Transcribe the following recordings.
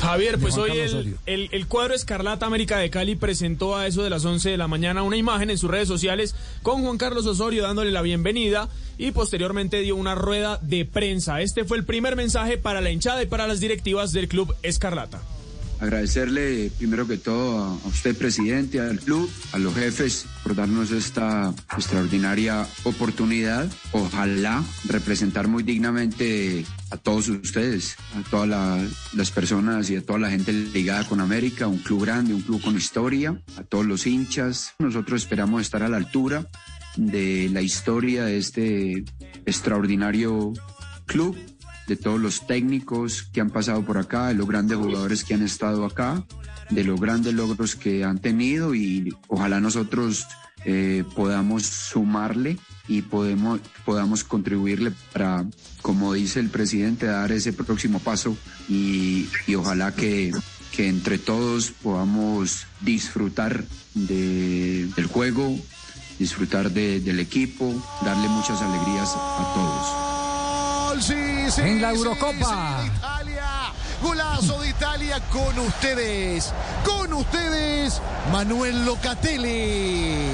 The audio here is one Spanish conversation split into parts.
Javier, pues hoy el cuadro Escarlata América de Cali presentó a eso de las 11 de la mañana una imagen en sus redes sociales con Juan Carlos Osorio dándole la bienvenida y posteriormente dio una rueda de prensa. Este fue el primer mensaje para la hinchada y para las directivas del club Escarlata. Agradecerle primero que todo a usted, presidente, al club, a los jefes por darnos esta extraordinaria oportunidad. Ojalá representar muy dignamente a todos ustedes, a todas la- las personas y a toda la gente ligada con América, un club grande, un club con historia, a todos los hinchas. Nosotros esperamos estar a la altura de la historia de este extraordinario club de todos los técnicos que han pasado por acá, de los grandes jugadores que han estado acá, de los grandes logros que han tenido y ojalá nosotros eh, podamos sumarle y podemos, podamos contribuirle para, como dice el presidente, dar ese próximo paso y, y ojalá que, que entre todos podamos disfrutar de- del juego, disfrutar de- del equipo, darle muchas alegrías a todos. Sí, En la Eurocopa. sí, de Italia. Golazo de Italia con ustedes. Con ustedes, Manuel Locatelli.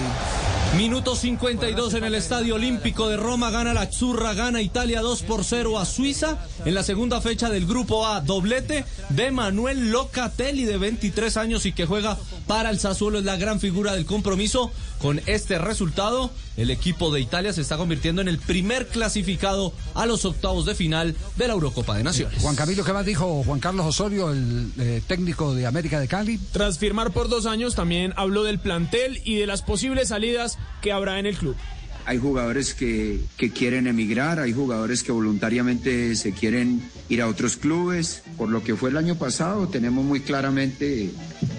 Minuto 52 en el Estadio Olímpico de Roma. Gana la Churra, gana Italia 2 por 0 a Suiza. En la segunda fecha del Grupo A, doblete de Manuel Locatelli de 23 años y que juega para el Sassuolo. Es la gran figura del compromiso. Con este resultado, el equipo de Italia se está convirtiendo en el primer clasificado a los octavos de final de la Eurocopa de Naciones. Juan Camilo, ¿qué más dijo Juan Carlos Osorio, el eh, técnico de América de Cali? Tras firmar por dos años, también habló del plantel y de las posibles salidas que habrá en el club. Hay jugadores que, que quieren emigrar, hay jugadores que voluntariamente se quieren ir a otros clubes. Por lo que fue el año pasado, tenemos muy claramente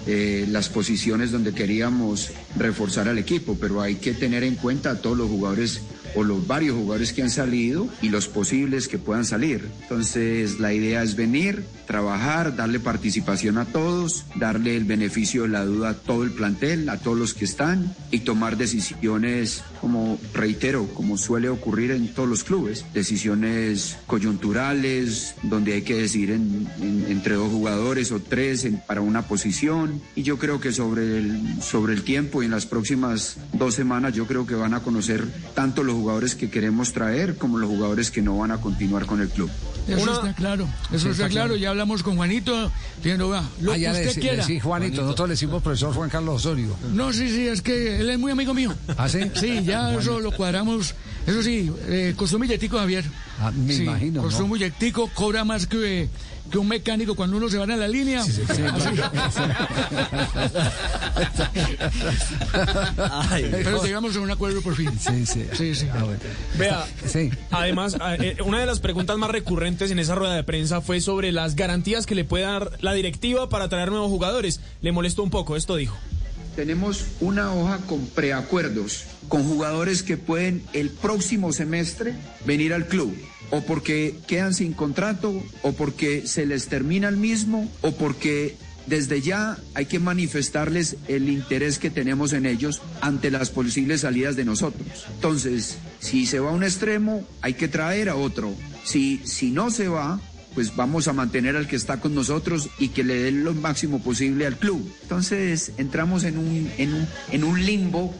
eh, las posiciones donde queríamos reforzar al equipo, pero hay que tener en cuenta a todos los jugadores o los varios jugadores que han salido y los posibles que puedan salir. Entonces la idea es venir, trabajar, darle participación a todos, darle el beneficio de la duda a todo el plantel, a todos los que están y tomar decisiones como reitero, como suele ocurrir en todos los clubes, decisiones coyunturales donde hay que decidir en- en- entre dos jugadores o tres en- para una posición y yo creo que sobre el, sobre el tiempo y en las próximas dos semanas yo creo que van a conocer tanto los jugadores que queremos traer como los jugadores que no van a continuar con el club. Eso está claro, eso está, claro. Ya hablamos con Juanito, diciendo, va, lo Ah, que le usted quiera. decí, Juanito, nosotros le decimos profesor Juan Carlos Osorio. No, sí, sí, es que él es muy amigo mío. ¿Ah, sí? Sí, ya eso lo cuadramos. Eso sí, eh, costó un billetico, Javier. Ah, me Sí, imagino, Costó ¿no? un billetico, cobra más que, que un mecánico cuando uno se va a la línea. Así. Pero llegamos a un acuerdo por fin. Sí, sí. Sí, sí. Ah, bueno. Vea, Sí. además, a- eh, una de las preguntas más recurrentes en esa rueda de prensa fue sobre las garantías que le puede dar la directiva para traer nuevos jugadores. Le molestó un poco, esto dijo. Tenemos una hoja con preacuerdos con jugadores que pueden el próximo semestre venir al club. O porque quedan sin contrato, o porque se les termina el mismo, o porque desde ya hay que manifestarles el interés que tenemos en ellos ante las posibles salidas de nosotros. Entonces, si se va a un extremo, hay que traer a otro. Si, si no se va, pues vamos a mantener al que está con nosotros y que le dé lo máximo posible al club. Entonces entramos en un, en un, en un limbo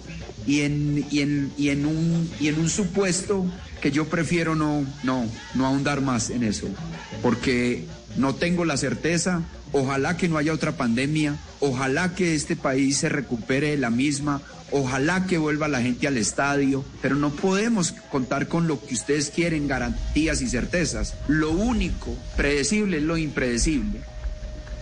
y en, y, en, y, en un, y en un supuesto que yo prefiero no, no, no ahondar más en eso, porque no tengo la certeza, ojalá que no haya otra pandemia, ojalá que este país se recupere de la misma, Ojalá que vuelva la gente al estadio, pero no podemos contar con lo que ustedes quieren, garantías y certezas. Lo único predecible es lo impredecible.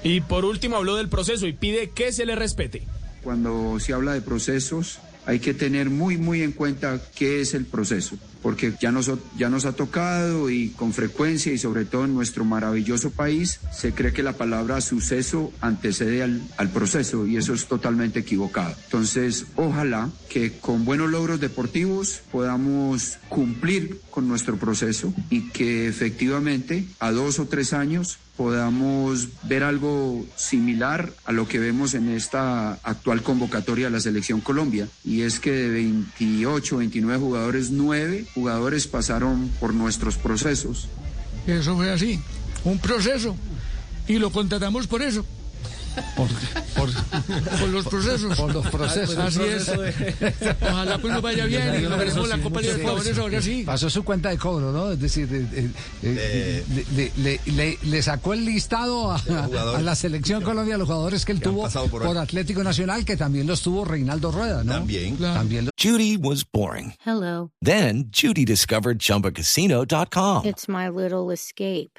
Y por último habló del proceso y pide que se le respete. Cuando se habla de procesos, hay que tener muy, muy en cuenta qué es el proceso. porque ya nos, ya nos ha tocado y con frecuencia y sobre todo en nuestro maravilloso país se cree que la palabra suceso antecede al, al proceso y eso es totalmente equivocado. Entonces, ojalá que con buenos logros deportivos podamos cumplir con nuestro proceso y que efectivamente a dos o tres años podamos ver algo similar a lo que vemos en esta actual convocatoria de la Selección Colombia. Y es que de 28, 29 jugadores, 9 jugadores pasaron por nuestros procesos. Eso fue así, un proceso. Y lo contratamos por eso. Por, por- Por los procesos. por los procesos. Así es. Ojalá pues nos vaya bien y logremos la Copa Libertadores ahora sí. Pasó su cuenta de cobro, ¿no? Es decir, eh, eh, eh, le, le- le- le sacó el listado a, a la selección Colombia, a los jugadores que él tuvo pasado por por. Atlético Nacional, que también los tuvo Reinaldo Rueda, ¿no? También. También los- Judy was boring. Hello. Then Judy discovered ChumbaCasino.com. It's my little escape.